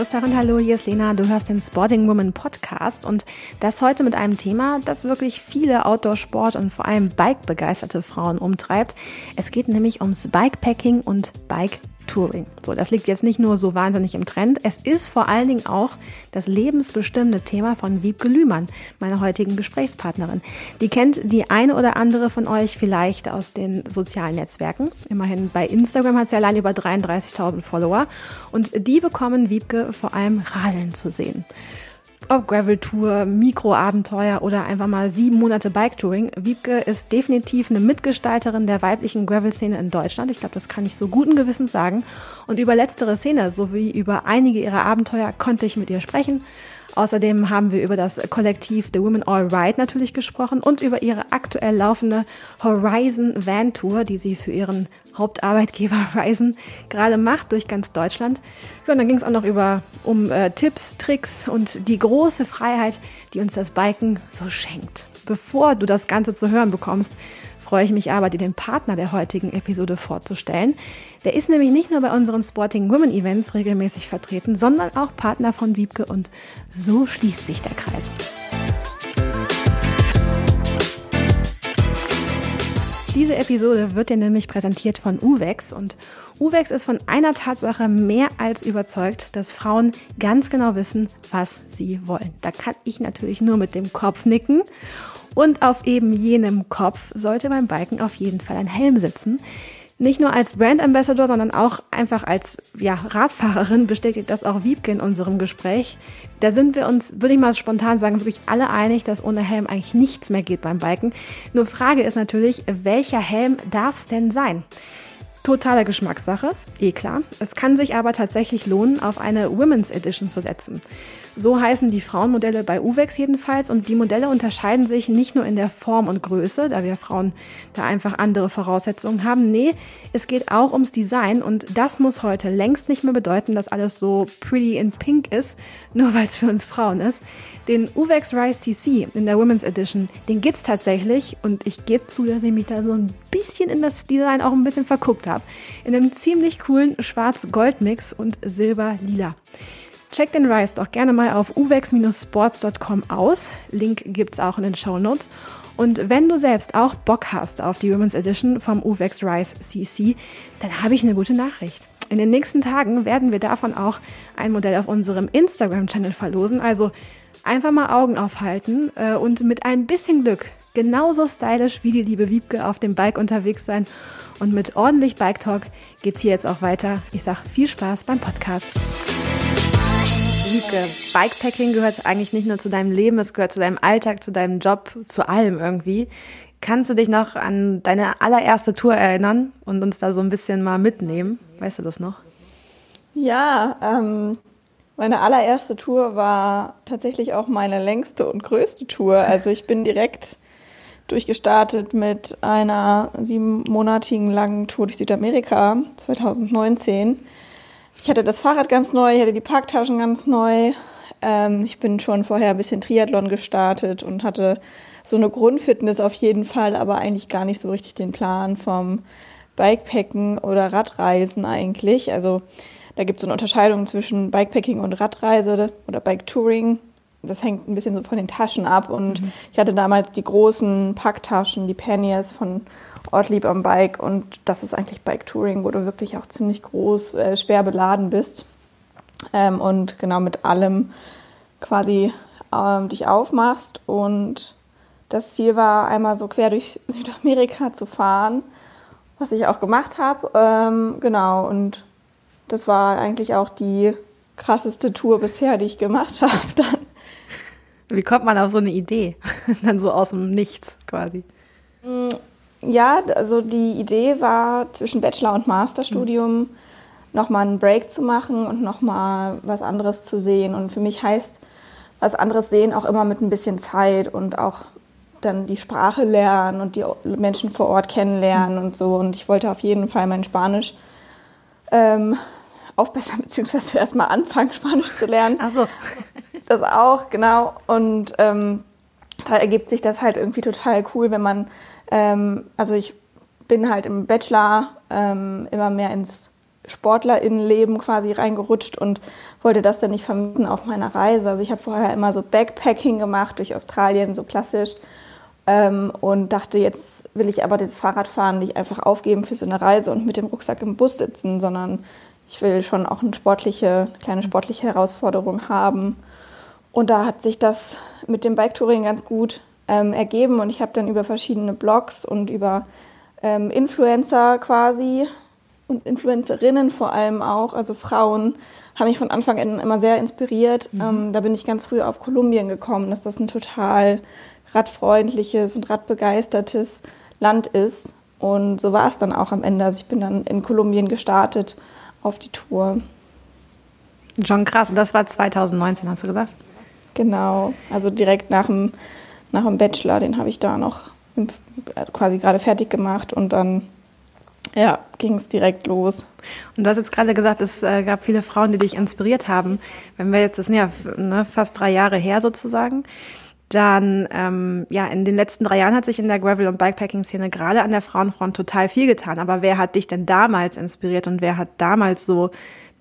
Servus darin, hallo, hier ist Lena, du hörst den Sporting Woman Podcast und das heute mit einem Thema, das wirklich viele Outdoor-Sport und vor allem Bike-begeisterte Frauen umtreibt. Es geht nämlich ums Bikepacking und Bike Touring. So, das liegt jetzt nicht nur so wahnsinnig im Trend, es ist vor allen Dingen auch das lebensbestimmende Thema von Wiebke Lühmann, meiner heutigen Gesprächspartnerin. Die kennt die eine oder andere von euch vielleicht aus den sozialen Netzwerken. Immerhin bei Instagram hat sie allein über 33.000 Follower und die bekommen Wiebke vor allem radeln zu sehen ob Gravel-Tour, Mikroabenteuer oder einfach mal sieben Monate Bike-Touring. Wiebke ist definitiv eine Mitgestalterin der weiblichen Gravel-Szene in Deutschland. Ich glaube, das kann ich so guten Gewissens sagen. Und über letztere Szene sowie über einige ihrer Abenteuer konnte ich mit ihr sprechen. Außerdem haben wir über das Kollektiv The Women All Ride natürlich gesprochen und über ihre aktuell laufende Horizon Van Tour, die sie für ihren Hauptarbeitgeber Horizon gerade macht durch ganz Deutschland. Ja, und dann ging es auch noch über um äh, Tipps, Tricks und die große Freiheit, die uns das Biken so schenkt. Bevor du das Ganze zu hören bekommst, freue ich mich aber, dir den Partner der heutigen Episode vorzustellen. Der ist nämlich nicht nur bei unseren Sporting Women Events regelmäßig vertreten, sondern auch Partner von Wiebke und so schließt sich der Kreis. Diese Episode wird dir nämlich präsentiert von Uwex und Uwex ist von einer Tatsache mehr als überzeugt, dass Frauen ganz genau wissen, was sie wollen. Da kann ich natürlich nur mit dem Kopf nicken und auf eben jenem Kopf sollte beim Biken auf jeden Fall ein Helm sitzen. Nicht nur als Brand Ambassador, sondern auch einfach als ja, Radfahrerin bestätigt das auch Wiebke in unserem Gespräch. Da sind wir uns, würde ich mal spontan sagen, wirklich alle einig, dass ohne Helm eigentlich nichts mehr geht beim Biken. Nur Frage ist natürlich, welcher Helm darf es denn sein? Totale Geschmackssache, eh klar. Es kann sich aber tatsächlich lohnen, auf eine Women's Edition zu setzen. So heißen die Frauenmodelle bei Uwex jedenfalls und die Modelle unterscheiden sich nicht nur in der Form und Größe, da wir Frauen da einfach andere Voraussetzungen haben. Nee, es geht auch ums Design und das muss heute längst nicht mehr bedeuten, dass alles so pretty in pink ist, nur weil es für uns Frauen ist. Den Uwex Rise CC in der Women's Edition, den gibt's tatsächlich und ich gebe zu, dass ich mich da so ein bisschen in das Design auch ein bisschen verguckt habe. In einem ziemlich coolen Schwarz-Gold-Mix und Silber-Lila. Check den Rise doch gerne mal auf uvex-sports.com aus. Link gibt's auch in den Show Notes. Und wenn du selbst auch Bock hast auf die Women's Edition vom Uvex Rise CC, dann habe ich eine gute Nachricht. In den nächsten Tagen werden wir davon auch ein Modell auf unserem Instagram-Channel verlosen. Also einfach mal Augen aufhalten äh, und mit ein bisschen Glück genauso stylisch wie die liebe Wiebke auf dem Bike unterwegs sein. Und mit ordentlich Bike Talk geht's hier jetzt auch weiter. Ich sag viel Spaß beim Podcast. Wiebke, Bikepacking gehört eigentlich nicht nur zu deinem Leben, es gehört zu deinem Alltag, zu deinem Job, zu allem irgendwie. Kannst du dich noch an deine allererste Tour erinnern und uns da so ein bisschen mal mitnehmen? Weißt du das noch? Ja, ähm, meine allererste Tour war tatsächlich auch meine längste und größte Tour. Also ich bin direkt durchgestartet mit einer siebenmonatigen langen Tour durch Südamerika 2019 ich hatte das Fahrrad ganz neu, ich hatte die Parktaschen ganz neu. Ähm, ich bin schon vorher ein bisschen Triathlon gestartet und hatte so eine Grundfitness auf jeden Fall, aber eigentlich gar nicht so richtig den Plan vom Bikepacken oder Radreisen eigentlich. Also da gibt es so eine Unterscheidung zwischen Bikepacking und Radreise oder Biketouring. Das hängt ein bisschen so von den Taschen ab. Und mhm. ich hatte damals die großen Packtaschen, die Panniers von Ortlieb am Bike und das ist eigentlich Bike Touring, wo du wirklich auch ziemlich groß, äh, schwer beladen bist ähm, und genau mit allem quasi ähm, dich aufmachst und das Ziel war einmal so quer durch Südamerika zu fahren, was ich auch gemacht habe, ähm, genau und das war eigentlich auch die krasseste Tour bisher, die ich gemacht habe dann. Wie kommt man auf so eine Idee? dann so aus dem Nichts quasi. Ja, also die Idee war, zwischen Bachelor- und Masterstudium mhm. nochmal einen Break zu machen und nochmal was anderes zu sehen. Und für mich heißt was anderes sehen auch immer mit ein bisschen Zeit und auch dann die Sprache lernen und die Menschen vor Ort kennenlernen mhm. und so. Und ich wollte auf jeden Fall mein Spanisch ähm, aufbessern, beziehungsweise erstmal anfangen, Spanisch zu lernen. Ach so. Das auch, genau. Und ähm, da ergibt sich das halt irgendwie total cool, wenn man ähm, also ich bin halt im Bachelor ähm, immer mehr ins SportlerInnenleben quasi reingerutscht und wollte das dann nicht vermieten auf meiner Reise. Also ich habe vorher immer so Backpacking gemacht durch Australien, so klassisch. Ähm, und dachte, jetzt will ich aber das Fahrradfahren nicht einfach aufgeben für so eine Reise und mit dem Rucksack im Bus sitzen, sondern ich will schon auch eine sportliche, eine kleine sportliche Herausforderung haben. Und da hat sich das mit dem Biketouring ganz gut ähm, ergeben und ich habe dann über verschiedene Blogs und über ähm, Influencer quasi und Influencerinnen vor allem auch, also Frauen, haben mich von Anfang an immer sehr inspiriert. Mhm. Ähm, da bin ich ganz früh auf Kolumbien gekommen, dass das ein total radfreundliches und radbegeistertes Land ist. Und so war es dann auch am Ende. Also ich bin dann in Kolumbien gestartet auf die Tour. Schon krass. Und das war 2019, hast du gesagt? Genau. Also direkt nach dem, nach dem Bachelor, den habe ich da noch quasi gerade fertig gemacht und dann ja, ging es direkt los. Und du hast jetzt gerade gesagt, es äh, gab viele Frauen, die dich inspiriert haben. Wenn wir jetzt, das sind ja ne, fast drei Jahre her sozusagen, dann, ähm, ja, in den letzten drei Jahren hat sich in der Gravel- und Bikepacking-Szene gerade an der Frauenfront total viel getan. Aber wer hat dich denn damals inspiriert und wer hat damals so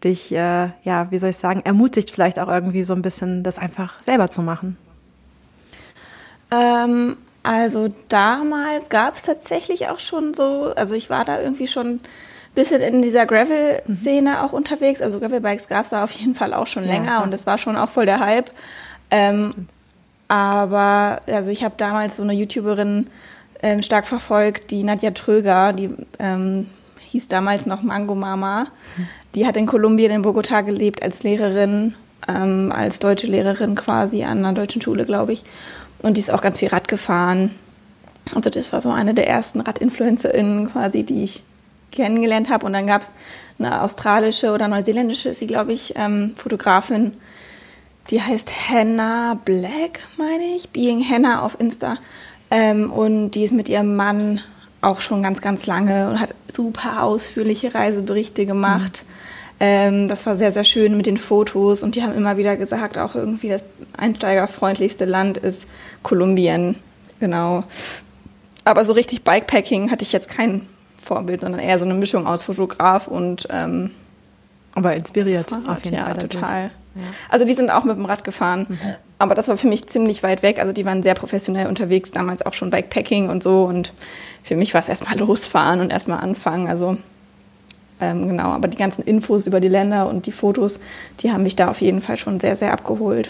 dich, äh, ja, wie soll ich sagen, ermutigt vielleicht auch irgendwie so ein bisschen, das einfach selber zu machen? Ähm, also damals gab es tatsächlich auch schon so, also ich war da irgendwie schon ein bisschen in dieser Gravel-Szene mhm. auch unterwegs. Also Gravel-Bikes gab es da auf jeden Fall auch schon ja, länger ja. und es war schon auch voll der Hype. Ähm, aber also ich habe damals so eine YouTuberin ähm, stark verfolgt, die Nadja Tröger, die ähm, hieß damals noch Mango Mama. Mhm. Die hat in Kolumbien in Bogotá gelebt als Lehrerin, ähm, als deutsche Lehrerin quasi an einer deutschen Schule, glaube ich. Und die ist auch ganz viel Rad gefahren. Also das war so eine der ersten Radinfluencerinnen quasi, die ich kennengelernt habe. Und dann gab es eine australische oder neuseeländische, ist sie, glaube ich, ähm, Fotografin, die heißt Hannah Black, meine ich, Being Hannah auf Insta. Ähm, und die ist mit ihrem Mann auch schon ganz, ganz lange und hat super ausführliche Reiseberichte gemacht. Mhm. Ähm, das war sehr, sehr schön mit den Fotos und die haben immer wieder gesagt, auch irgendwie das einsteigerfreundlichste Land ist Kolumbien. Genau. Aber so richtig Bikepacking hatte ich jetzt kein Vorbild, sondern eher so eine Mischung aus Fotograf und. Ähm, aber inspiriert Fahrrad, auf jeden ja, Fall. total. Ja. Also die sind auch mit dem Rad gefahren. Mhm. Aber das war für mich ziemlich weit weg. Also die waren sehr professionell unterwegs, damals auch schon Bikepacking und so. Und für mich war es erstmal losfahren und erstmal anfangen. Also ähm, genau, aber die ganzen Infos über die Länder und die Fotos, die haben mich da auf jeden Fall schon sehr, sehr abgeholt.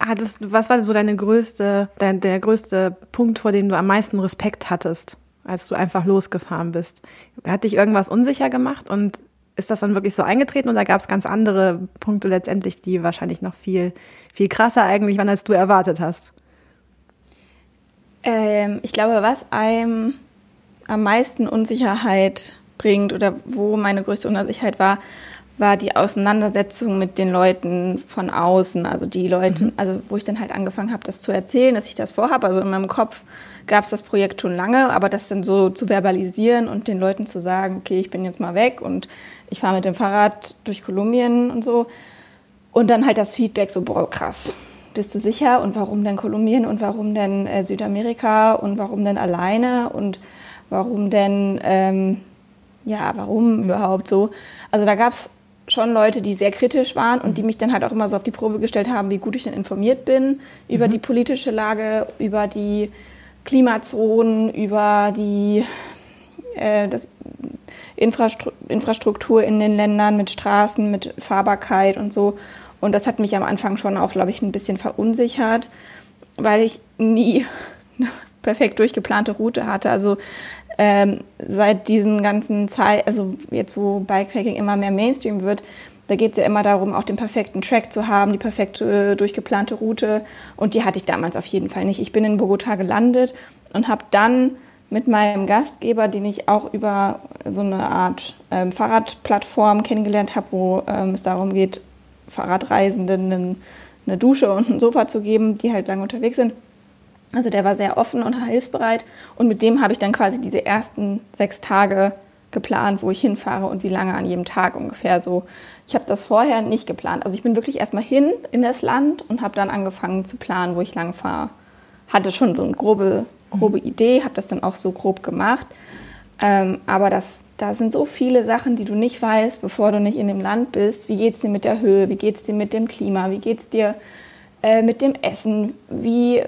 Hattest, was war so deine größte, dein, der größte Punkt, vor dem du am meisten Respekt hattest, als du einfach losgefahren bist? Hat dich irgendwas unsicher gemacht und ist das dann wirklich so eingetreten oder gab es ganz andere Punkte letztendlich, die wahrscheinlich noch viel, viel krasser eigentlich waren, als du erwartet hast? Ähm, ich glaube, was einem am meisten Unsicherheit bringt oder wo meine größte Unsicherheit war, war die Auseinandersetzung mit den Leuten von außen, also die Leute, mhm. also wo ich dann halt angefangen habe, das zu erzählen, dass ich das vorhabe. Also in meinem Kopf gab es das Projekt schon lange, aber das dann so zu verbalisieren und den Leuten zu sagen, okay, ich bin jetzt mal weg und ich fahre mit dem Fahrrad durch Kolumbien und so. Und dann halt das Feedback so, boah, krass, bist du sicher? Und warum denn Kolumbien und warum denn äh, Südamerika und warum denn alleine und warum denn, ähm, ja, warum überhaupt so? Also da gab es schon Leute, die sehr kritisch waren und die mhm. mich dann halt auch immer so auf die Probe gestellt haben, wie gut ich denn informiert bin über mhm. die politische Lage, über die Klimazonen, über die äh, das Infrastruktur in den Ländern mit Straßen, mit Fahrbarkeit und so. Und das hat mich am Anfang schon auch, glaube ich, ein bisschen verunsichert, weil ich nie eine perfekt durchgeplante Route hatte. Also ähm, seit diesen ganzen Zeit, also jetzt wo Bikepacking immer mehr Mainstream wird, da geht es ja immer darum, auch den perfekten Track zu haben, die perfekte äh, durchgeplante Route. Und die hatte ich damals auf jeden Fall nicht. Ich bin in Bogota gelandet und habe dann mit meinem Gastgeber, den ich auch über so eine Art ähm, Fahrradplattform kennengelernt habe, wo ähm, es darum geht, Fahrradreisenden eine Dusche und ein Sofa zu geben, die halt lange unterwegs sind, also der war sehr offen und hilfsbereit und mit dem habe ich dann quasi diese ersten sechs Tage geplant, wo ich hinfahre und wie lange an jedem Tag ungefähr so. Ich habe das vorher nicht geplant. Also ich bin wirklich erstmal hin in das Land und habe dann angefangen zu planen, wo ich lang fahre. Hatte schon so eine grobe, grobe mhm. Idee, habe das dann auch so grob gemacht. Ähm, aber das, da sind so viele Sachen, die du nicht weißt, bevor du nicht in dem Land bist. Wie geht es dir mit der Höhe? Wie geht es dir mit dem Klima? Wie geht es dir äh, mit dem Essen? Wie,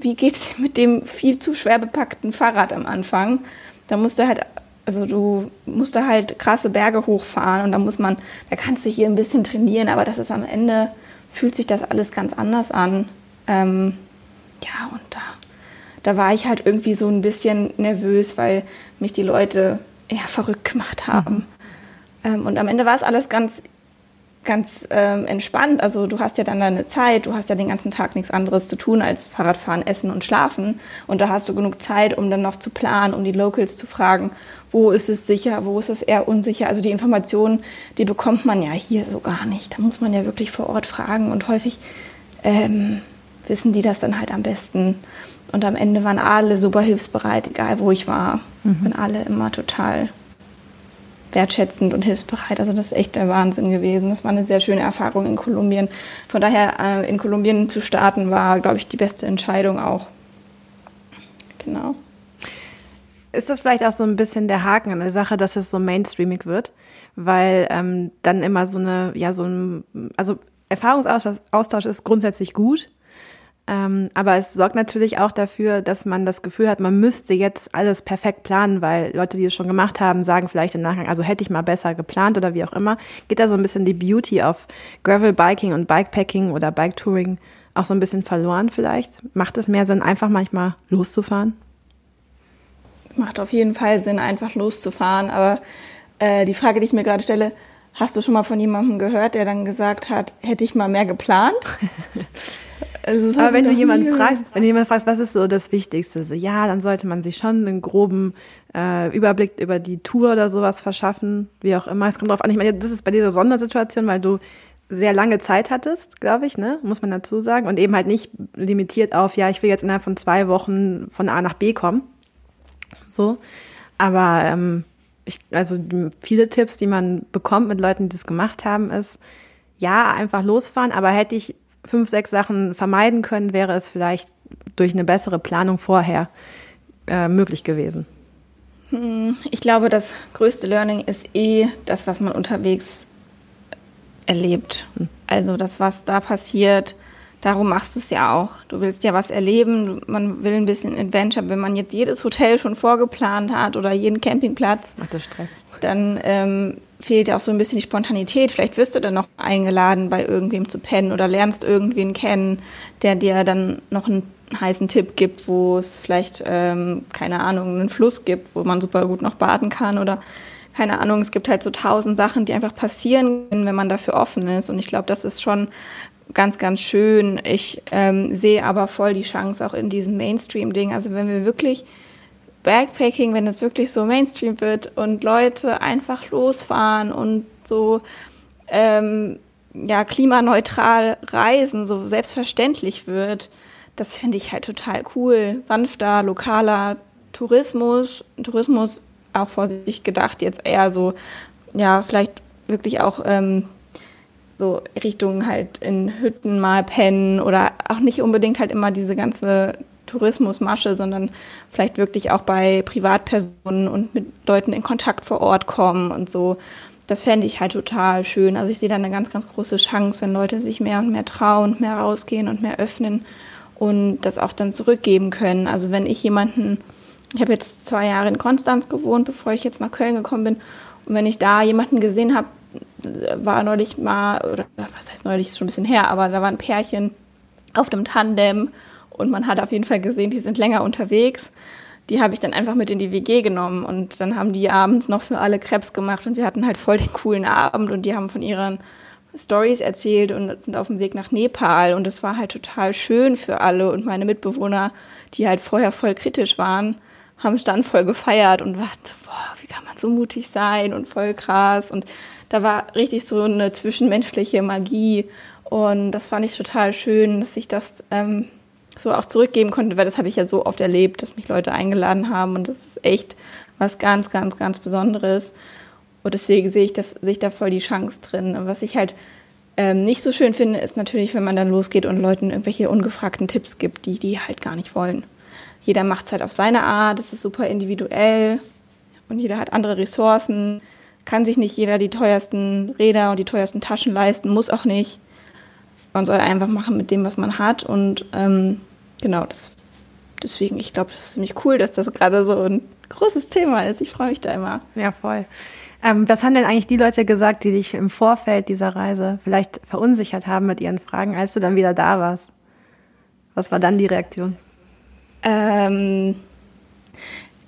wie geht es dir mit dem viel zu schwer bepackten Fahrrad am Anfang? Da musst du halt, also du musst da halt krasse Berge hochfahren und da muss man, da kannst du hier ein bisschen trainieren, aber das ist am Ende, fühlt sich das alles ganz anders an. Ähm, ja, und da, da war ich halt irgendwie so ein bisschen nervös, weil mich die Leute eher verrückt gemacht haben. Mhm. Ähm, und am Ende war es alles ganz ganz ähm, entspannt. Also du hast ja dann deine Zeit, du hast ja den ganzen Tag nichts anderes zu tun als Fahrradfahren, Essen und Schlafen. Und da hast du genug Zeit, um dann noch zu planen, um die Locals zu fragen, wo ist es sicher, wo ist es eher unsicher. Also die Informationen, die bekommt man ja hier so gar nicht. Da muss man ja wirklich vor Ort fragen und häufig ähm, wissen die das dann halt am besten. Und am Ende waren alle super hilfsbereit, egal wo ich war. Mhm. Waren alle immer total wertschätzend und hilfsbereit. Also das ist echt der Wahnsinn gewesen. Das war eine sehr schöne Erfahrung in Kolumbien. Von daher äh, in Kolumbien zu starten war, glaube ich, die beste Entscheidung auch. Genau. Ist das vielleicht auch so ein bisschen der Haken an der Sache, dass es so mainstreamig wird? Weil ähm, dann immer so eine, ja, so ein, also Erfahrungsaustausch ist grundsätzlich gut, ähm, aber es sorgt natürlich auch dafür, dass man das Gefühl hat, man müsste jetzt alles perfekt planen, weil Leute, die es schon gemacht haben, sagen vielleicht im Nachgang, also hätte ich mal besser geplant oder wie auch immer. Geht da so ein bisschen die Beauty auf Gravel Biking und Bikepacking oder Bike Touring auch so ein bisschen verloren vielleicht? Macht es mehr Sinn, einfach manchmal loszufahren? Macht auf jeden Fall Sinn, einfach loszufahren. Aber äh, die Frage, die ich mir gerade stelle, hast du schon mal von jemandem gehört, der dann gesagt hat, hätte ich mal mehr geplant? Also Aber wenn du jemanden fragst, wenn du jemanden fragst, was ist so das Wichtigste, so, ja, dann sollte man sich schon einen groben äh, Überblick über die Tour oder sowas verschaffen, wie auch immer. Es kommt drauf an. Ich meine, das ist bei dieser Sondersituation, weil du sehr lange Zeit hattest, glaube ich, ne, muss man dazu sagen, und eben halt nicht limitiert auf, ja, ich will jetzt innerhalb von zwei Wochen von A nach B kommen. So. Aber ähm, ich, also viele Tipps, die man bekommt mit Leuten, die das gemacht haben, ist, ja, einfach losfahren, aber hätte ich fünf, sechs Sachen vermeiden können, wäre es vielleicht durch eine bessere Planung vorher äh, möglich gewesen. Hm, ich glaube, das größte Learning ist eh das, was man unterwegs erlebt. Hm. Also das, was da passiert, darum machst du es ja auch. Du willst ja was erleben, man will ein bisschen Adventure. Wenn man jetzt jedes Hotel schon vorgeplant hat oder jeden Campingplatz, macht das Stress. Dann ähm, fehlt ja auch so ein bisschen die Spontanität. Vielleicht wirst du dann noch eingeladen, bei irgendwem zu pennen oder lernst irgendwen kennen, der dir dann noch einen heißen Tipp gibt, wo es vielleicht, ähm, keine Ahnung, einen Fluss gibt, wo man super gut noch baden kann oder keine Ahnung, es gibt halt so tausend Sachen, die einfach passieren können, wenn man dafür offen ist. Und ich glaube, das ist schon ganz, ganz schön. Ich ähm, sehe aber voll die Chance auch in diesem Mainstream-Ding. Also wenn wir wirklich Backpacking, wenn es wirklich so Mainstream wird und Leute einfach losfahren und so ähm, ja, klimaneutral reisen, so selbstverständlich wird, das fände ich halt total cool. Sanfter, lokaler Tourismus, Tourismus auch vor sich gedacht, jetzt eher so, ja, vielleicht wirklich auch ähm, so Richtung halt in Hütten mal pennen oder auch nicht unbedingt halt immer diese ganze Tourismusmasche, sondern vielleicht wirklich auch bei Privatpersonen und mit Leuten in Kontakt vor Ort kommen und so. Das fände ich halt total schön. Also ich sehe da eine ganz, ganz große Chance, wenn Leute sich mehr und mehr trauen, mehr rausgehen und mehr öffnen und das auch dann zurückgeben können. Also wenn ich jemanden, ich habe jetzt zwei Jahre in Konstanz gewohnt, bevor ich jetzt nach Köln gekommen bin, und wenn ich da jemanden gesehen habe, war neulich mal, oder was heißt neulich, ist schon ein bisschen her, aber da war ein Pärchen auf dem Tandem und man hat auf jeden Fall gesehen, die sind länger unterwegs. Die habe ich dann einfach mit in die WG genommen und dann haben die abends noch für alle Krebs gemacht und wir hatten halt voll den coolen Abend und die haben von ihren Stories erzählt und sind auf dem Weg nach Nepal und es war halt total schön für alle und meine Mitbewohner, die halt vorher voll kritisch waren, haben es dann voll gefeiert und war boah, wie kann man so mutig sein und voll krass und da war richtig so eine zwischenmenschliche Magie und das fand ich total schön, dass ich das ähm, so auch zurückgeben konnte, weil das habe ich ja so oft erlebt, dass mich Leute eingeladen haben und das ist echt was ganz, ganz, ganz Besonderes. Und deswegen sehe ich, das, sehe ich da voll die Chance drin. Und was ich halt ähm, nicht so schön finde, ist natürlich, wenn man dann losgeht und Leuten irgendwelche ungefragten Tipps gibt, die die halt gar nicht wollen. Jeder macht es halt auf seine Art, es ist super individuell. und jeder hat andere Ressourcen. Kann sich nicht jeder die teuersten Räder und die teuersten Taschen leisten, muss auch nicht. Man soll einfach machen mit dem, was man hat. Und ähm, genau, das, deswegen, ich glaube, das ist ziemlich cool, dass das gerade so ein großes Thema ist. Ich freue mich da immer. Ja, voll. Ähm, was haben denn eigentlich die Leute gesagt, die dich im Vorfeld dieser Reise vielleicht verunsichert haben mit ihren Fragen, als du dann wieder da warst? Was war dann die Reaktion? Ähm,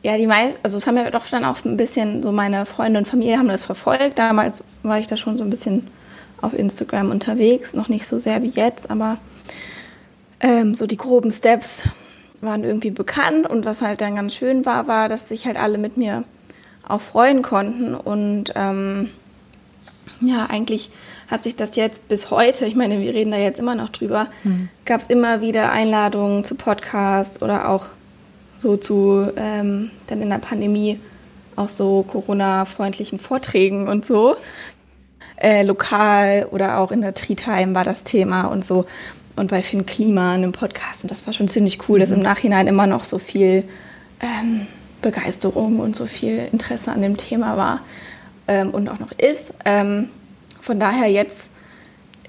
ja, die meisten, also es haben ja doch dann auch ein bisschen so meine Freunde und Familie haben das verfolgt. Damals war ich da schon so ein bisschen auf Instagram unterwegs, noch nicht so sehr wie jetzt, aber ähm, so die groben Steps waren irgendwie bekannt und was halt dann ganz schön war, war, dass sich halt alle mit mir auch freuen konnten und ähm, ja, eigentlich hat sich das jetzt bis heute, ich meine, wir reden da jetzt immer noch drüber, mhm. gab es immer wieder Einladungen zu Podcasts oder auch so zu ähm, dann in der Pandemie auch so Corona-freundlichen Vorträgen und so. Äh, lokal oder auch in der Tree-Time war das Thema und so. Und bei Finn Klima, einem Podcast. Und das war schon ziemlich cool, mhm. dass im Nachhinein immer noch so viel ähm, Begeisterung und so viel Interesse an dem Thema war ähm, und auch noch ist. Ähm, von daher jetzt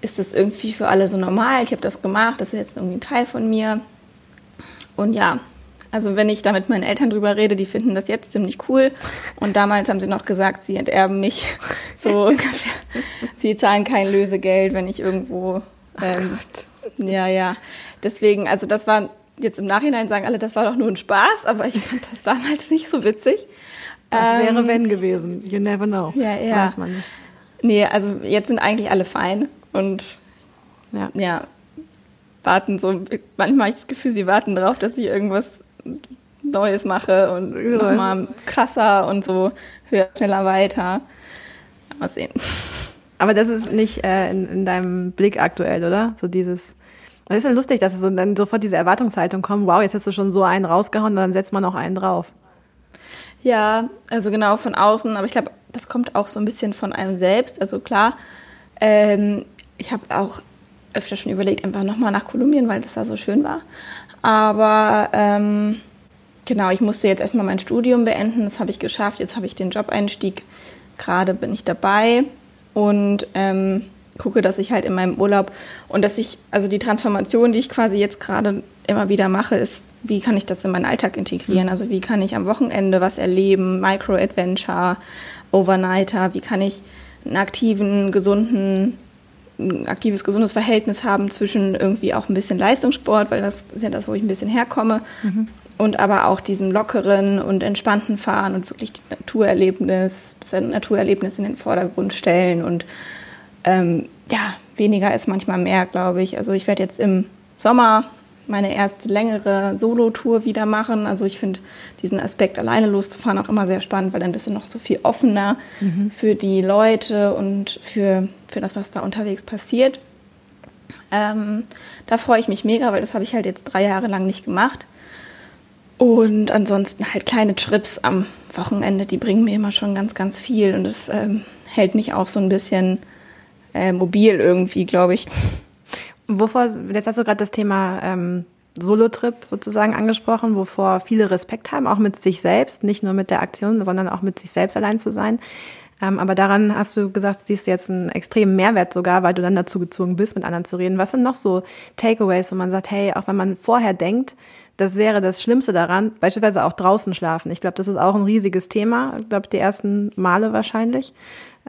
ist das irgendwie für alle so normal. Ich habe das gemacht, das ist jetzt irgendwie ein Teil von mir. Und ja, also wenn ich da mit meinen Eltern drüber rede, die finden das jetzt ziemlich cool. Und damals haben sie noch gesagt, sie enterben mich. So ungefähr. sie zahlen kein Lösegeld, wenn ich irgendwo. Ähm, oh ja, ja. Deswegen, also das war jetzt im Nachhinein sagen alle, das war doch nur ein Spaß, aber ich fand das damals nicht so witzig. Das ähm, wäre wenn gewesen. You never know. Ja, ja. Weiß man nicht. Nee, also jetzt sind eigentlich alle fein und ja, ja warten so, manchmal habe ich das Gefühl, sie warten darauf, dass ich irgendwas Neues mache und ja. nochmal krasser und so höher, schneller weiter. Mal sehen. Aber das ist nicht äh, in, in deinem Blick aktuell, oder? So dieses. Es ist ja lustig, dass es so, dann sofort diese Erwartungshaltung kommt, wow, jetzt hast du schon so einen rausgehauen, dann setzt man noch einen drauf. Ja, also genau von außen, aber ich glaube, das kommt auch so ein bisschen von einem selbst. Also klar, ähm, ich habe auch öfter schon überlegt, einfach nochmal nach Kolumbien, weil das da so schön war. Aber ähm, genau, ich musste jetzt erstmal mein Studium beenden, das habe ich geschafft. Jetzt habe ich den Job-Einstieg, gerade bin ich dabei und ähm, gucke, dass ich halt in meinem Urlaub und dass ich, also die Transformation, die ich quasi jetzt gerade immer wieder mache, ist, wie kann ich das in meinen Alltag integrieren? Mhm. Also wie kann ich am Wochenende was erleben, Micro-Adventure, Overnighter, wie kann ich einen aktiven, gesunden ein aktives, gesundes Verhältnis haben zwischen irgendwie auch ein bisschen Leistungssport, weil das ist ja das, wo ich ein bisschen herkomme, mhm. und aber auch diesem lockeren und entspannten Fahren und wirklich das Naturerlebnis, das Naturerlebnis in den Vordergrund stellen und ähm, ja, weniger ist manchmal mehr, glaube ich. Also ich werde jetzt im Sommer meine erste längere Solo-Tour wieder machen. Also ich finde diesen Aspekt, alleine loszufahren, auch immer sehr spannend, weil dann bist du noch so viel offener mhm. für die Leute und für, für das, was da unterwegs passiert. Ähm, da freue ich mich mega, weil das habe ich halt jetzt drei Jahre lang nicht gemacht. Und ansonsten halt kleine Trips am Wochenende, die bringen mir immer schon ganz, ganz viel. Und das ähm, hält mich auch so ein bisschen äh, mobil irgendwie, glaube ich. Wovor, jetzt hast du gerade das Thema ähm, Solo-Trip sozusagen angesprochen, wovor viele Respekt haben, auch mit sich selbst, nicht nur mit der Aktion, sondern auch mit sich selbst allein zu sein. Ähm, aber daran hast du gesagt, siehst du jetzt einen extremen Mehrwert sogar, weil du dann dazu gezwungen bist, mit anderen zu reden. Was sind noch so Takeaways, wo man sagt, hey, auch wenn man vorher denkt, das wäre das Schlimmste daran, beispielsweise auch draußen schlafen. Ich glaube, das ist auch ein riesiges Thema, ich glaube, die ersten Male wahrscheinlich.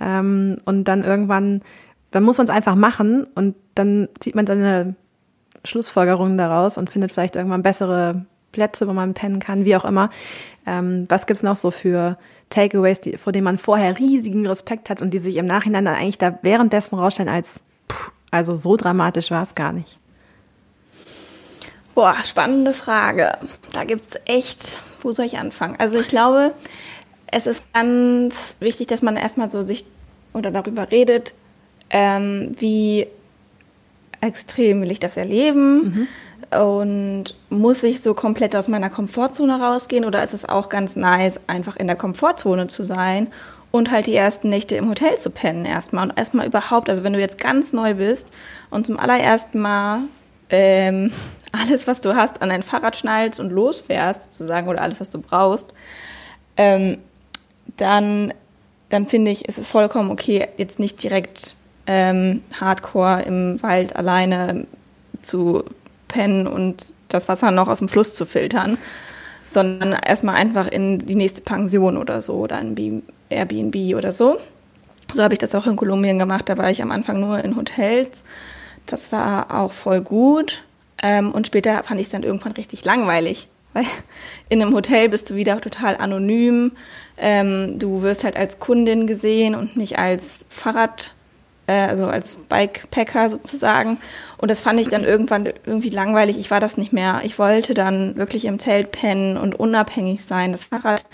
Ähm, und dann irgendwann dann muss man es einfach machen und dann zieht man seine Schlussfolgerungen daraus und findet vielleicht irgendwann bessere Plätze, wo man pennen kann, wie auch immer. Ähm, was gibt's noch so für Takeaways, die, vor denen man vorher riesigen Respekt hat und die sich im Nachhinein dann eigentlich da währenddessen rausstellen als, pff, also so dramatisch war es gar nicht? Boah, spannende Frage. Da gibt's echt, wo soll ich anfangen? Also ich glaube, es ist ganz wichtig, dass man erstmal so sich oder darüber redet, ähm, wie extrem will ich das erleben? Mhm. und muss ich so komplett aus meiner Komfortzone rausgehen? Oder ist es auch ganz nice, einfach in der Komfortzone zu sein und halt die ersten Nächte im Hotel zu pennen erstmal? Und erstmal überhaupt, also wenn du jetzt ganz neu bist und zum allerersten Mal ähm, alles, was du hast, an dein Fahrrad schnallst und losfährst sozusagen oder alles, was du brauchst, ähm, dann, dann finde ich, ist es vollkommen okay, jetzt nicht direkt ähm, hardcore im Wald alleine zu pennen und das Wasser noch aus dem Fluss zu filtern, sondern erstmal einfach in die nächste Pension oder so oder in Airbnb oder so. So habe ich das auch in Kolumbien gemacht. Da war ich am Anfang nur in Hotels. Das war auch voll gut. Ähm, und später fand ich es dann irgendwann richtig langweilig. Weil in einem Hotel bist du wieder total anonym. Ähm, du wirst halt als Kundin gesehen und nicht als Fahrrad, äh, also als Bikepacker sozusagen. Und das fand ich dann irgendwann irgendwie langweilig. Ich war das nicht mehr. Ich wollte dann wirklich im Zelt pennen und unabhängig sein. Das Fahrrad,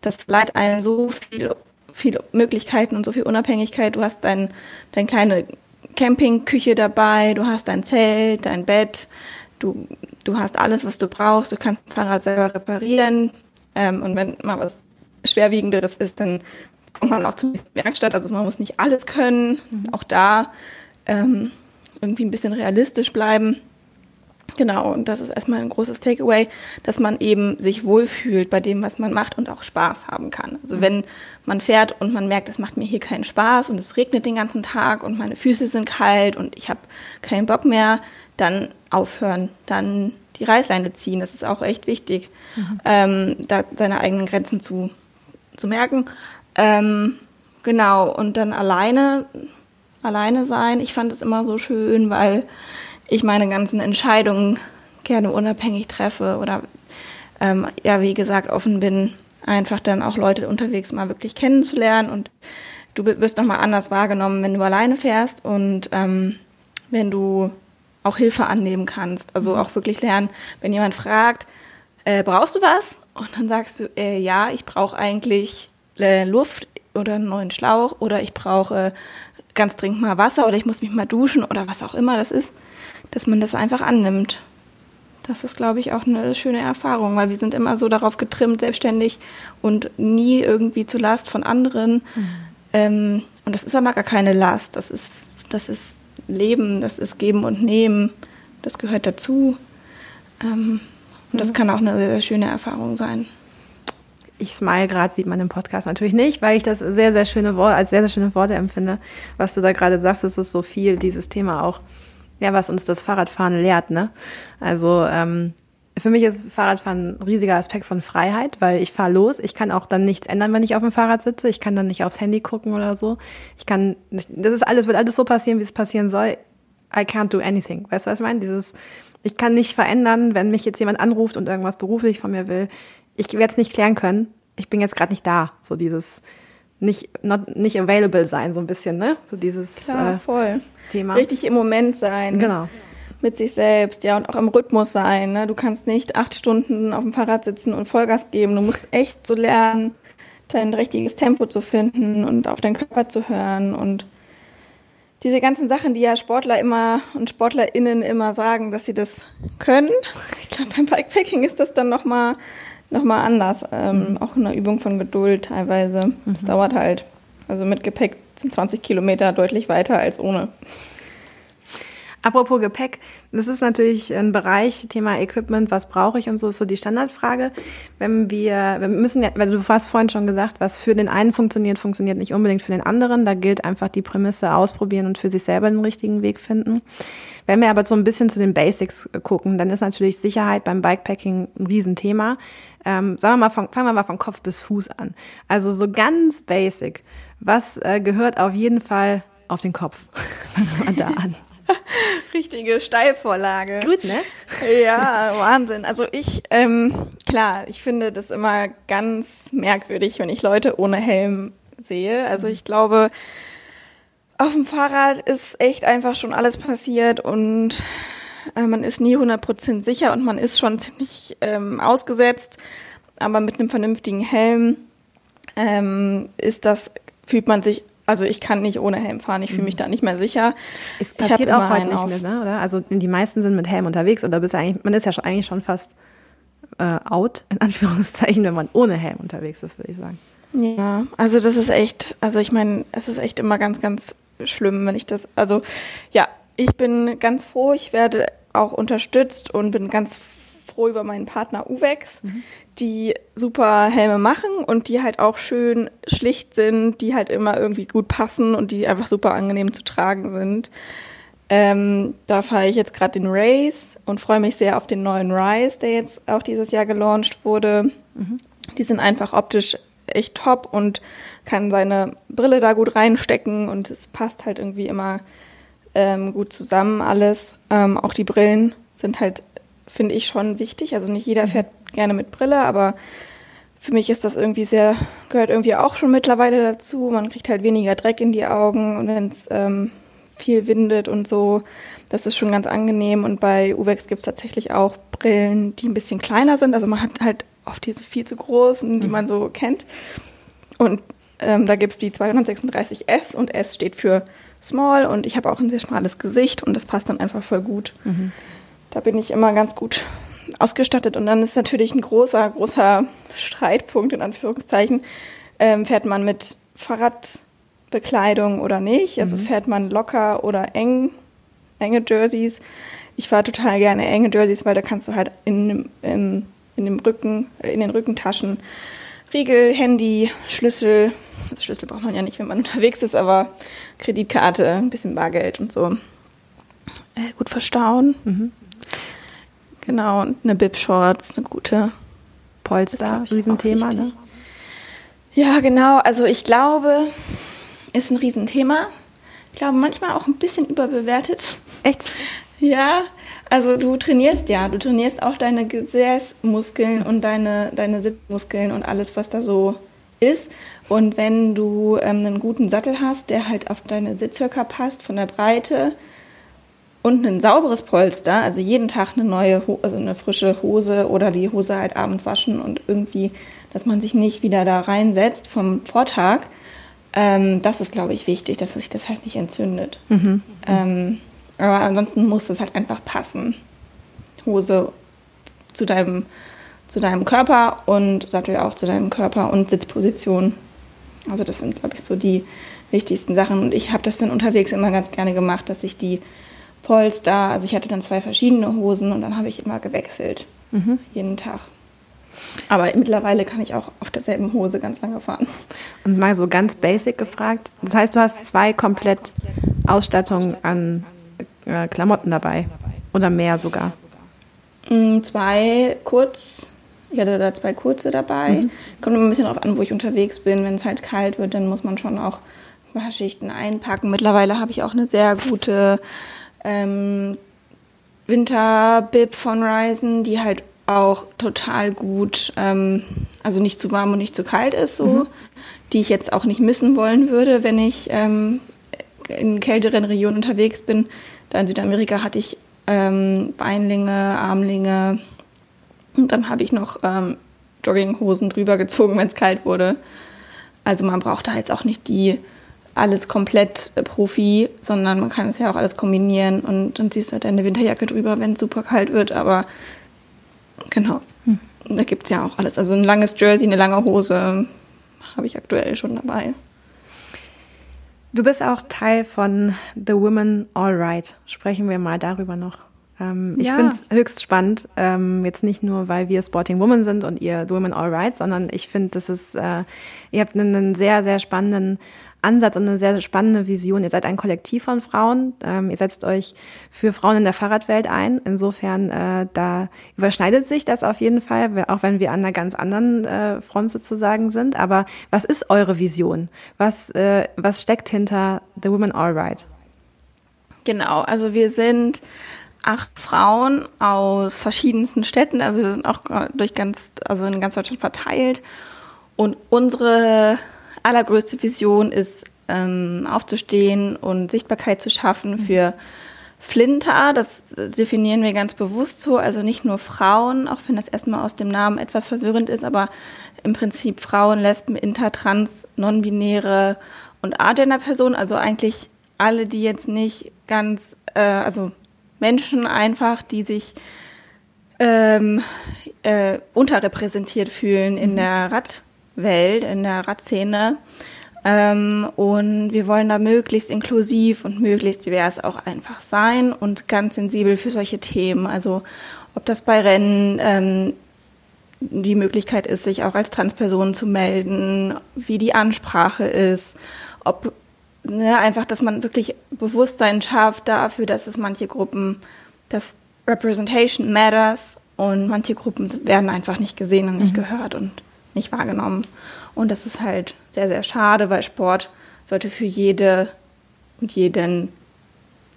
das leiht einem so viel, viele Möglichkeiten und so viel Unabhängigkeit. Du hast dein, dein kleine Campingküche dabei, du hast dein Zelt, dein Bett, du, du hast alles, was du brauchst, du kannst das Fahrrad selber reparieren. Ähm, und wenn mal was Schwerwiegenderes ist, dann kommt man auch zur Werkstatt. Also man muss nicht alles können. Mhm. Auch da ähm, irgendwie ein bisschen realistisch bleiben. Genau, und das ist erstmal ein großes Takeaway, dass man eben sich wohlfühlt bei dem, was man macht und auch Spaß haben kann. Also mhm. wenn man fährt und man merkt, es macht mir hier keinen Spaß und es regnet den ganzen Tag und meine Füße sind kalt und ich habe keinen Bock mehr, dann aufhören, dann die Reißleine ziehen. Das ist auch echt wichtig, mhm. ähm, da seine eigenen Grenzen zu, zu merken. Ähm, genau, und dann alleine, alleine sein. Ich fand es immer so schön, weil ich meine ganzen Entscheidungen gerne unabhängig treffe oder ähm, ja, wie gesagt, offen bin, einfach dann auch Leute unterwegs mal wirklich kennenzulernen und du wirst nochmal anders wahrgenommen, wenn du alleine fährst und ähm, wenn du auch Hilfe annehmen kannst. Also mhm. auch wirklich lernen, wenn jemand fragt, äh, brauchst du was? Und dann sagst du, äh, ja, ich brauche eigentlich Luft oder einen neuen Schlauch oder ich brauche ganz dringend mal Wasser oder ich muss mich mal duschen oder was auch immer das ist dass man das einfach annimmt. Das ist, glaube ich, auch eine schöne Erfahrung, weil wir sind immer so darauf getrimmt, selbstständig und nie irgendwie zu Last von anderen. Mhm. Ähm, und das ist aber gar keine Last. Das ist, das ist Leben, das ist Geben und Nehmen. Das gehört dazu. Ähm, und das mhm. kann auch eine sehr, sehr schöne Erfahrung sein. Ich smile gerade, sieht man im Podcast natürlich nicht, weil ich das sehr, sehr schöne Wort, als sehr, sehr schöne Worte empfinde. Was du da gerade sagst, ist es so viel, dieses Thema auch ja, was uns das Fahrradfahren lehrt, ne? Also ähm, für mich ist Fahrradfahren ein riesiger Aspekt von Freiheit, weil ich fahre los. Ich kann auch dann nichts ändern, wenn ich auf dem Fahrrad sitze. Ich kann dann nicht aufs Handy gucken oder so. Ich kann, das ist alles, wird alles so passieren, wie es passieren soll. I can't do anything. Weißt du, was ich meine? Dieses, ich kann nicht verändern, wenn mich jetzt jemand anruft und irgendwas beruflich von mir will. Ich werde es nicht klären können. Ich bin jetzt gerade nicht da. So dieses, nicht, not, nicht available sein, so ein bisschen, ne? So dieses Klar, äh, voll. Thema. Richtig im Moment sein. Genau. Mit sich selbst, ja, und auch im Rhythmus sein. Ne? Du kannst nicht acht Stunden auf dem Fahrrad sitzen und Vollgas geben. Du musst echt so lernen, dein richtiges Tempo zu finden und auf deinen Körper zu hören und diese ganzen Sachen, die ja Sportler immer und SportlerInnen immer sagen, dass sie das können. Ich glaube, beim Bikepacking ist das dann nochmal nochmal anders. Ähm, mhm. Auch eine Übung von Geduld teilweise. Mhm. Das dauert halt. Also mit Gepäck sind 20 Kilometer deutlich weiter als ohne. Apropos Gepäck, das ist natürlich ein Bereich, Thema Equipment, was brauche ich und so ist so die Standardfrage. Wenn wir, wir müssen ja, weil du hast vorhin schon gesagt, was für den einen funktioniert, funktioniert nicht unbedingt für den anderen. Da gilt einfach die Prämisse ausprobieren und für sich selber den richtigen Weg finden. Wenn wir aber so ein bisschen zu den Basics gucken, dann ist natürlich Sicherheit beim Bikepacking ein Riesenthema. Ähm, sagen wir mal, von, fangen wir mal von Kopf bis Fuß an. Also so ganz basic. Was äh, gehört auf jeden Fall auf den Kopf? fangen wir mal da an. Richtige Steilvorlage. Gut, ne? Ja, Wahnsinn. Also ich, ähm, klar, ich finde das immer ganz merkwürdig, wenn ich Leute ohne Helm sehe. Also ich glaube, auf dem Fahrrad ist echt einfach schon alles passiert und äh, man ist nie 100% sicher und man ist schon ziemlich ähm, ausgesetzt. Aber mit einem vernünftigen Helm ähm, ist das, fühlt man sich, also ich kann nicht ohne Helm fahren, ich fühle mich mhm. da nicht mehr sicher. Es passiert auch heute nicht mehr, ne? oder? Also die meisten sind mit Helm unterwegs oder bist eigentlich, man ist ja schon, eigentlich schon fast äh, out, in Anführungszeichen, wenn man ohne Helm unterwegs ist, würde ich sagen. Ja, also das ist echt, also ich meine, es ist echt immer ganz, ganz schlimm, wenn ich das, also ja, ich bin ganz froh, ich werde auch unterstützt und bin ganz froh über meinen Partner Uwex, mhm. die super Helme machen und die halt auch schön schlicht sind, die halt immer irgendwie gut passen und die einfach super angenehm zu tragen sind. Ähm, da fahre ich jetzt gerade den Race und freue mich sehr auf den neuen Rise, der jetzt auch dieses Jahr gelauncht wurde. Mhm. Die sind einfach optisch echt top und kann seine Brille da gut reinstecken und es passt halt irgendwie immer ähm, gut zusammen alles. Ähm, auch die Brillen sind halt, finde ich, schon wichtig. Also nicht jeder mhm. fährt gerne mit Brille, aber für mich ist das irgendwie sehr, gehört irgendwie auch schon mittlerweile dazu. Man kriegt halt weniger Dreck in die Augen und wenn es ähm, viel windet und so. Das ist schon ganz angenehm. Und bei Uwex gibt es tatsächlich auch Brillen, die ein bisschen kleiner sind. Also man hat halt oft diese viel zu großen, die mhm. man so kennt. Und ähm, da gibt es die 236S und S steht für Small und ich habe auch ein sehr schmales Gesicht und das passt dann einfach voll gut. Mhm. Da bin ich immer ganz gut ausgestattet. Und dann ist natürlich ein großer, großer Streitpunkt in Anführungszeichen. Ähm, fährt man mit Fahrrad Bekleidung oder nicht. Also mhm. fährt man locker oder eng, enge Jerseys. Ich fahre total gerne enge Jerseys, weil da kannst du halt in, in, in dem Rücken, in den Rückentaschen Riegel, Handy, Schlüssel, also Schlüssel braucht man ja nicht, wenn man unterwegs ist, aber Kreditkarte, ein bisschen Bargeld und so äh, gut verstauen. Mhm. Genau, und eine Bib-Shorts, eine gute Polster, Riesenthema, ne? Ja, genau. Also ich glaube, ist ein Riesenthema. Ich glaube, manchmal auch ein bisschen überbewertet. Echt? Ja, also du trainierst ja, du trainierst auch deine Gesäßmuskeln und deine, deine Sitzmuskeln und alles, was da so ist. Und wenn du ähm, einen guten Sattel hast, der halt auf deine Sitzhöcker passt, von der Breite und ein sauberes Polster, also jeden Tag eine neue, also eine frische Hose oder die Hose halt abends waschen und irgendwie, dass man sich nicht wieder da reinsetzt vom Vortag, ähm, das ist, glaube ich, wichtig, dass sich das halt nicht entzündet. Mhm. Ähm, aber ansonsten muss es halt einfach passen. Hose zu deinem, zu deinem Körper und Sattel auch zu deinem Körper und Sitzposition. Also das sind, glaube ich, so die wichtigsten Sachen. Und ich habe das dann unterwegs immer ganz gerne gemacht, dass ich die Polster, also ich hatte dann zwei verschiedene Hosen und dann habe ich immer gewechselt. Mhm. Jeden Tag. Aber mittlerweile kann ich auch auf derselben Hose ganz lange fahren. Und mal so ganz basic gefragt. Das heißt, du hast zwei komplett Ausstattungen an äh, Klamotten dabei. Oder mehr sogar. Mm, zwei kurz. Ich hatte da zwei kurze dabei. Mhm. Kommt immer ein bisschen darauf an, wo ich unterwegs bin. Wenn es halt kalt wird, dann muss man schon auch ein paar Schichten einpacken. Mittlerweile habe ich auch eine sehr gute ähm, Winterbib von Ryzen, die halt auch total gut, ähm, also nicht zu warm und nicht zu kalt ist, so, mhm. die ich jetzt auch nicht missen wollen würde, wenn ich ähm, in kälteren Regionen unterwegs bin. Da in Südamerika hatte ich ähm, Beinlinge, Armlinge und dann habe ich noch ähm, Jogginghosen drüber gezogen, wenn es kalt wurde. Also man braucht da jetzt auch nicht die alles komplett äh, Profi, sondern man kann es ja auch alles kombinieren und dann ziehst du halt deine Winterjacke drüber, wenn es super kalt wird, aber Genau. Hm. Da gibt es ja auch alles. Also ein langes Jersey, eine lange Hose habe ich aktuell schon dabei. Du bist auch Teil von The Women All Right. Sprechen wir mal darüber noch. Ähm, ich ja. finde es höchst spannend, ähm, jetzt nicht nur, weil wir Sporting Women sind und ihr The Women All Right, sondern ich finde, das ist, äh, ihr habt einen sehr, sehr spannenden Ansatz und eine sehr spannende Vision. Ihr seid ein Kollektiv von Frauen. Ähm, ihr setzt euch für Frauen in der Fahrradwelt ein. Insofern, äh, da überschneidet sich das auf jeden Fall, auch wenn wir an einer ganz anderen äh, Front sozusagen sind. Aber was ist eure Vision? Was, äh, was steckt hinter The Women All Right? Genau, also wir sind acht Frauen aus verschiedensten Städten, also wir sind auch durch ganz, also in ganz Deutschland verteilt. Und unsere allergrößte Vision ist, ähm, aufzustehen und Sichtbarkeit zu schaffen mhm. für Flinter. Das definieren wir ganz bewusst so. Also nicht nur Frauen, auch wenn das erstmal aus dem Namen etwas verwirrend ist, aber im Prinzip Frauen, Lesben, Intertrans, Non-Binäre und Agender-Personen. Also eigentlich alle, die jetzt nicht ganz, äh, also Menschen einfach, die sich ähm, äh, unterrepräsentiert fühlen in mhm. der Rad- Welt, in der Radszene. Ähm, und wir wollen da möglichst inklusiv und möglichst divers auch einfach sein und ganz sensibel für solche Themen. Also ob das bei Rennen ähm, die Möglichkeit ist, sich auch als Transperson zu melden, wie die Ansprache ist, ob ne, einfach, dass man wirklich Bewusstsein schafft dafür, dass es manche Gruppen, dass Representation matters und manche Gruppen werden einfach nicht gesehen und nicht mhm. gehört und nicht wahrgenommen. Und das ist halt sehr, sehr schade, weil Sport sollte für jede und jeden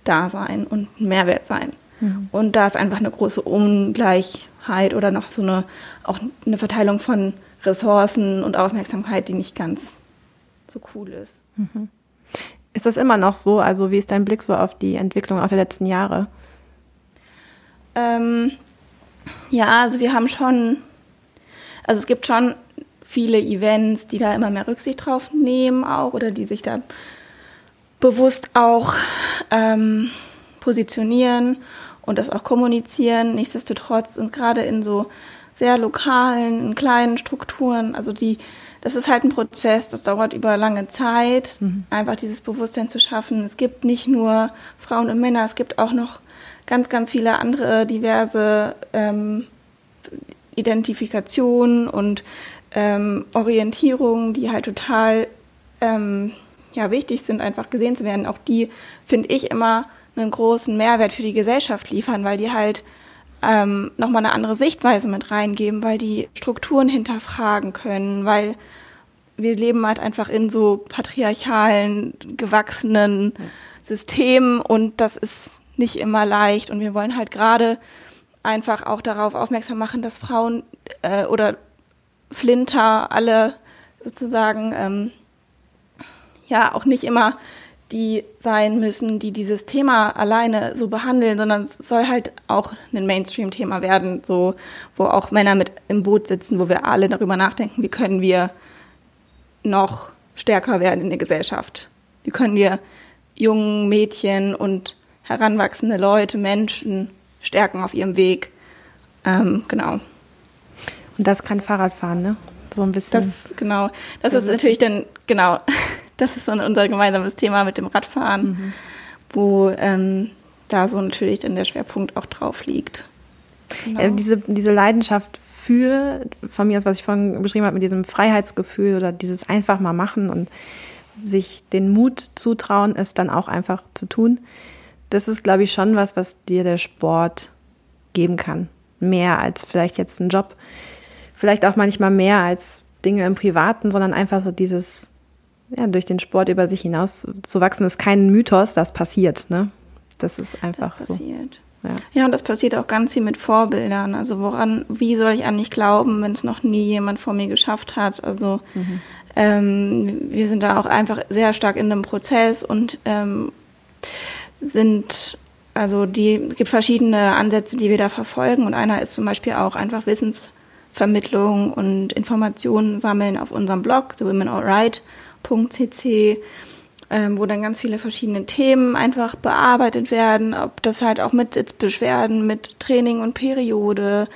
da sein und ein Mehrwert sein. Mhm. Und da ist einfach eine große Ungleichheit oder noch so eine, auch eine Verteilung von Ressourcen und Aufmerksamkeit, die nicht ganz so cool ist. Mhm. Ist das immer noch so? Also wie ist dein Blick so auf die Entwicklung auch der letzten Jahre? Ähm, ja, also wir haben schon, also es gibt schon viele Events, die da immer mehr Rücksicht drauf nehmen auch oder die sich da bewusst auch ähm, positionieren und das auch kommunizieren. Nichtsdestotrotz und gerade in so sehr lokalen, in kleinen Strukturen, also die, das ist halt ein Prozess, das dauert über lange Zeit, mhm. einfach dieses Bewusstsein zu schaffen. Es gibt nicht nur Frauen und Männer, es gibt auch noch ganz, ganz viele andere diverse ähm, Identifikationen und ähm, Orientierungen, die halt total ähm, ja, wichtig sind, einfach gesehen zu werden. Auch die, finde ich, immer einen großen Mehrwert für die Gesellschaft liefern, weil die halt ähm, nochmal eine andere Sichtweise mit reingeben, weil die Strukturen hinterfragen können, weil wir leben halt einfach in so patriarchalen, gewachsenen Systemen und das ist nicht immer leicht und wir wollen halt gerade einfach auch darauf aufmerksam machen, dass Frauen äh, oder Flinter alle sozusagen ähm, ja auch nicht immer die sein müssen, die dieses Thema alleine so behandeln, sondern es soll halt auch ein Mainstream-Thema werden, so wo auch Männer mit im Boot sitzen, wo wir alle darüber nachdenken, wie können wir noch stärker werden in der Gesellschaft. Wie können wir jungen Mädchen und heranwachsende Leute, Menschen stärken auf ihrem Weg. Ähm, genau. Und das kann Fahrradfahren, ne? So ein bisschen. Das, genau. Das, ist natürlich dann, genau, das ist so unser gemeinsames Thema mit dem Radfahren, mhm. wo ähm, da so natürlich dann der Schwerpunkt auch drauf liegt. Genau. Äh, diese, diese Leidenschaft für, von mir aus, was ich vorhin beschrieben habe, mit diesem Freiheitsgefühl oder dieses einfach mal machen und sich den Mut zutrauen, es dann auch einfach zu tun, das ist, glaube ich, schon was, was dir der Sport geben kann. Mehr als vielleicht jetzt ein Job. Vielleicht auch manchmal mehr als Dinge im Privaten, sondern einfach so dieses, ja, durch den Sport über sich hinaus zu wachsen, ist kein Mythos, das passiert. Ne? Das ist einfach das passiert. so. Ja. ja, und das passiert auch ganz viel mit Vorbildern. Also woran, wie soll ich eigentlich glauben, wenn es noch nie jemand vor mir geschafft hat? Also mhm. ähm, wir sind da auch einfach sehr stark in einem Prozess und ähm, sind, also die gibt verschiedene Ansätze, die wir da verfolgen. Und einer ist zum Beispiel auch einfach Wissensvermittlung und Informationen sammeln auf unserem Blog, thewomenalright.cc, ähm, wo dann ganz viele verschiedene Themen einfach bearbeitet werden, ob das halt auch mit Sitzbeschwerden, mit Training und Periode,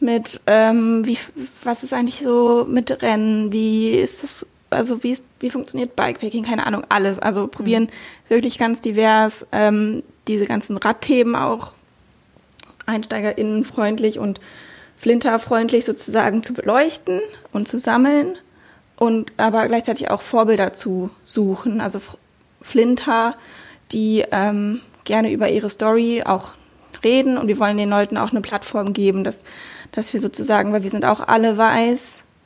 mit ähm, wie was ist eigentlich so mit Rennen, wie ist das also wie, wie funktioniert Bikepacking, keine Ahnung, alles. Also probieren mhm. wirklich ganz divers ähm, diese ganzen Radthemen auch einsteigerinnenfreundlich und flinterfreundlich sozusagen zu beleuchten und zu sammeln und aber gleichzeitig auch Vorbilder zu suchen. Also Flinter, die ähm, gerne über ihre Story auch reden und wir wollen den Leuten auch eine Plattform geben, dass, dass wir sozusagen, weil wir sind auch alle weiß,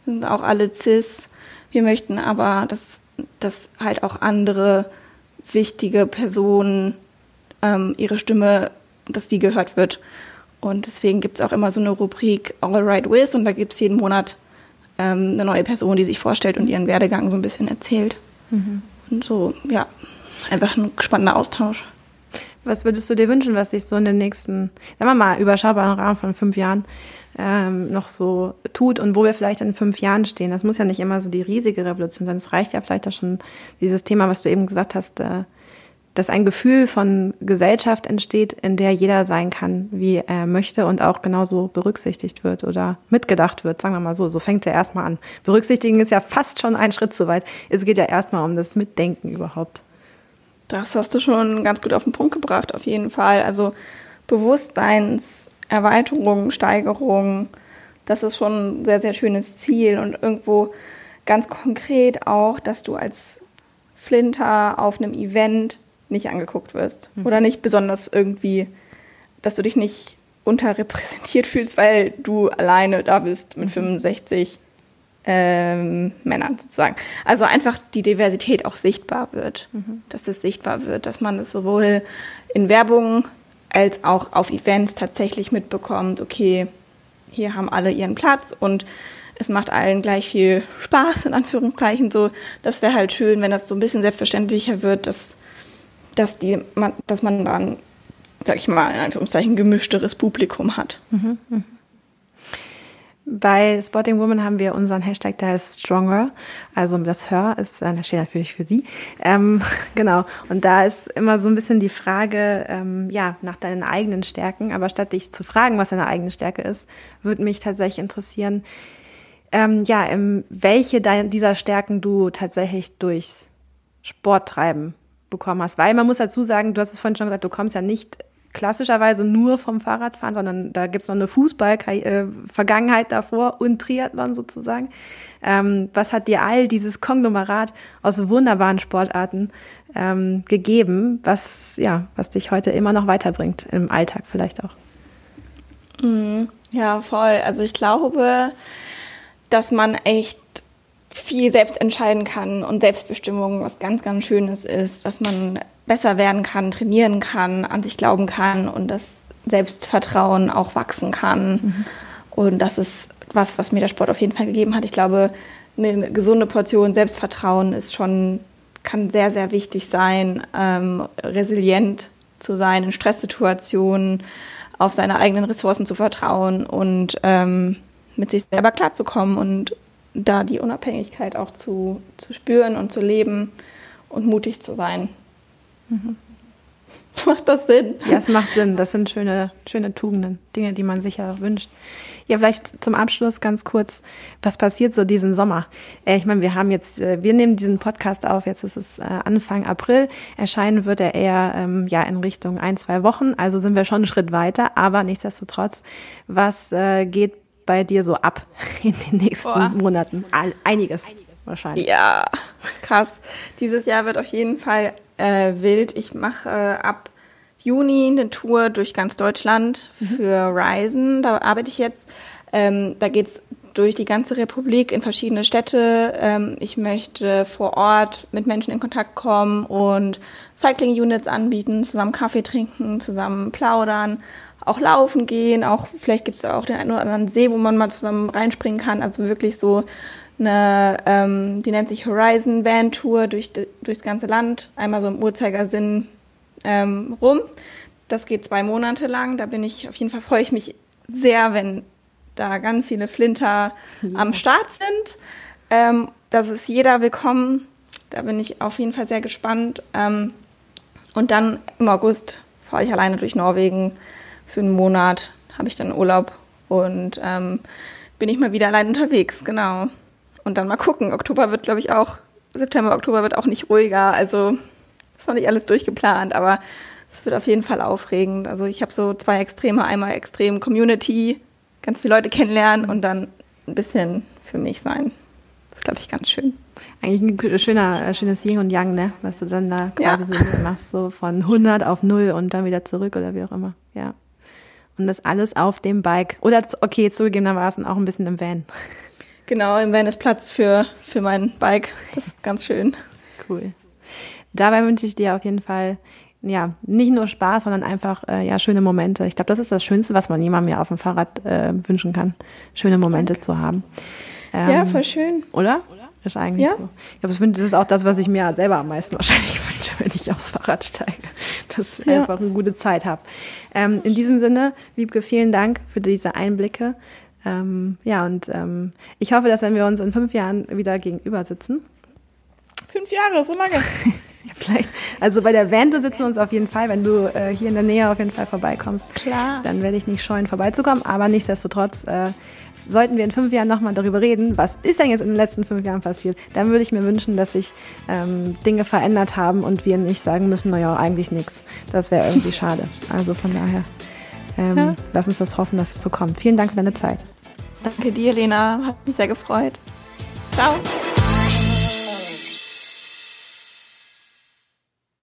sind auch alle cis, wir möchten aber, dass, dass halt auch andere wichtige Personen ähm, ihre Stimme, dass die gehört wird. Und deswegen gibt es auch immer so eine Rubrik All Right With und da gibt es jeden Monat ähm, eine neue Person, die sich vorstellt und ihren Werdegang so ein bisschen erzählt. Mhm. Und so, ja, einfach ein spannender Austausch. Was würdest du dir wünschen, was sich so in den nächsten, sagen wir mal, überschaubaren Rahmen von fünf Jahren ähm, noch so tut und wo wir vielleicht in fünf Jahren stehen. Das muss ja nicht immer so die riesige Revolution sein. Es reicht ja vielleicht auch schon dieses Thema, was du eben gesagt hast, äh, dass ein Gefühl von Gesellschaft entsteht, in der jeder sein kann, wie er möchte und auch genauso berücksichtigt wird oder mitgedacht wird, sagen wir mal so. So fängt es ja erstmal an. Berücksichtigen ist ja fast schon ein Schritt zu weit. Es geht ja erstmal um das Mitdenken überhaupt. Das hast du schon ganz gut auf den Punkt gebracht, auf jeden Fall. Also Bewusstseins Erweiterung, Steigerung. Das ist schon ein sehr, sehr schönes Ziel und irgendwo ganz konkret auch, dass du als Flinter auf einem Event nicht angeguckt wirst mhm. oder nicht besonders irgendwie, dass du dich nicht unterrepräsentiert fühlst, weil du alleine da bist mit 65 mhm. ähm, Männern sozusagen. Also einfach die Diversität auch sichtbar wird, mhm. dass es sichtbar wird, dass man es sowohl in Werbung als auch auf Events tatsächlich mitbekommt, okay, hier haben alle ihren Platz und es macht allen gleich viel Spaß, in Anführungszeichen so. Das wäre halt schön, wenn das so ein bisschen selbstverständlicher wird, dass, dass, die, man, dass man dann, sag ich mal, in Anführungszeichen gemischteres Publikum hat. Mhm, mh. Bei Spotting Woman haben wir unseren Hashtag, der heißt Stronger. Also das Hör ist, äh, das steht natürlich für Sie. Ähm, genau. Und da ist immer so ein bisschen die Frage, ähm, ja, nach deinen eigenen Stärken. Aber statt dich zu fragen, was deine eigene Stärke ist, würde mich tatsächlich interessieren, ähm, ja, welche dieser Stärken du tatsächlich durchs Sporttreiben bekommen hast. Weil man muss dazu sagen, du hast es vorhin schon gesagt, du kommst ja nicht klassischerweise nur vom Fahrradfahren, sondern da gibt's noch eine Fußball-Vergangenheit davor und Triathlon sozusagen. Ähm, was hat dir all dieses Konglomerat aus wunderbaren Sportarten ähm, gegeben, was, ja, was dich heute immer noch weiterbringt, im Alltag vielleicht auch? Mhm. Ja, voll. Also ich glaube, dass man echt viel selbst entscheiden kann und Selbstbestimmung was ganz, ganz Schönes ist, dass man besser werden kann, trainieren kann, an sich glauben kann und das Selbstvertrauen auch wachsen kann. Mhm. Und das ist was, was mir der Sport auf jeden Fall gegeben hat. Ich glaube, eine gesunde Portion Selbstvertrauen ist schon, kann sehr, sehr wichtig sein, ähm, resilient zu sein in Stresssituationen, auf seine eigenen Ressourcen zu vertrauen und ähm, mit sich selber klarzukommen und da die Unabhängigkeit auch zu, zu spüren und zu leben und mutig zu sein. Mhm. Macht das Sinn? Ja, es macht Sinn. Das sind schöne, schöne Tugenden, Dinge, die man sich ja wünscht. Ja, vielleicht zum Abschluss ganz kurz, was passiert so diesen Sommer? Äh, ich meine, wir haben jetzt, äh, wir nehmen diesen Podcast auf, jetzt ist es äh, Anfang April. Erscheinen wird er eher ähm, ja in Richtung ein, zwei Wochen. Also sind wir schon einen Schritt weiter, aber nichtsdestotrotz, was geht bei dir so ab in den nächsten Boah. Monaten? All, einiges wahrscheinlich. Ja, krass. Dieses Jahr wird auf jeden Fall äh, wild. Ich mache äh, ab Juni eine Tour durch ganz Deutschland mhm. für Ryzen. Da arbeite ich jetzt. Ähm, da geht's durch die ganze Republik in verschiedene Städte. Ähm, ich möchte vor Ort mit Menschen in Kontakt kommen und Cycling-Units anbieten, zusammen Kaffee trinken, zusammen plaudern, auch laufen gehen. Auch vielleicht gibt es auch den einen oder anderen See, wo man mal zusammen reinspringen kann. Also wirklich so eine, ähm, die nennt sich Horizon Van Tour durch, durchs ganze Land, einmal so im Uhrzeigersinn ähm, rum. Das geht zwei Monate lang. Da bin ich, auf jeden Fall freue ich mich sehr, wenn da ganz viele Flinter ja. am Start sind. Ähm, das ist jeder willkommen. Da bin ich auf jeden Fall sehr gespannt. Ähm, und dann im August fahre ich alleine durch Norwegen für einen Monat, habe ich dann Urlaub und ähm, bin ich mal wieder allein unterwegs, genau. Und dann mal gucken. Oktober wird, glaube ich, auch, September, Oktober wird auch nicht ruhiger. Also ist noch nicht alles durchgeplant, aber es wird auf jeden Fall aufregend. Also ich habe so zwei Extreme, einmal extrem Community, ganz viele Leute kennenlernen und dann ein bisschen für mich sein. Das ist, glaube ich, ganz schön. Eigentlich ein schöner, äh, schönes Yin und Yang, ne? Was du dann da quasi ja. so machst, so von 100 auf 0 und dann wieder zurück oder wie auch immer. Ja. Und das alles auf dem Bike. Oder, okay, zugegebenermaßen auch ein bisschen im Van. Genau, im Van ist Platz für, für mein Bike. Das ist ganz schön. Cool. Dabei wünsche ich dir auf jeden Fall ja, nicht nur Spaß, sondern einfach äh, ja schöne Momente. Ich glaube, das ist das Schönste, was man jemandem ja auf dem Fahrrad äh, wünschen kann, schöne Momente Danke. zu haben. Ähm, ja, voll schön. Oder? Ist eigentlich ja. so. Ich glaube, das ist auch das, was ich mir selber am meisten wahrscheinlich wünsche, wenn ich aufs Fahrrad steige, dass ich ja. einfach eine gute Zeit habe. Ähm, in diesem Sinne, Wiebke, vielen Dank für diese Einblicke. Ähm, ja, und ähm, ich hoffe, dass wenn wir uns in fünf Jahren wieder gegenüber sitzen. Fünf Jahre, so lange. ja, vielleicht. Also bei der Wende sitzen wir uns auf jeden Fall, wenn du äh, hier in der Nähe auf jeden Fall vorbeikommst. Klar. Dann werde ich nicht scheuen, vorbeizukommen. Aber nichtsdestotrotz äh, sollten wir in fünf Jahren nochmal darüber reden, was ist denn jetzt in den letzten fünf Jahren passiert, dann würde ich mir wünschen, dass sich ähm, Dinge verändert haben und wir nicht sagen müssen, naja, eigentlich nichts. Das wäre irgendwie schade. Also von daher ähm, ja. lass uns das hoffen, dass es so kommt. Vielen Dank für deine Zeit. Danke dir, Lena. Hat mich sehr gefreut. Ciao.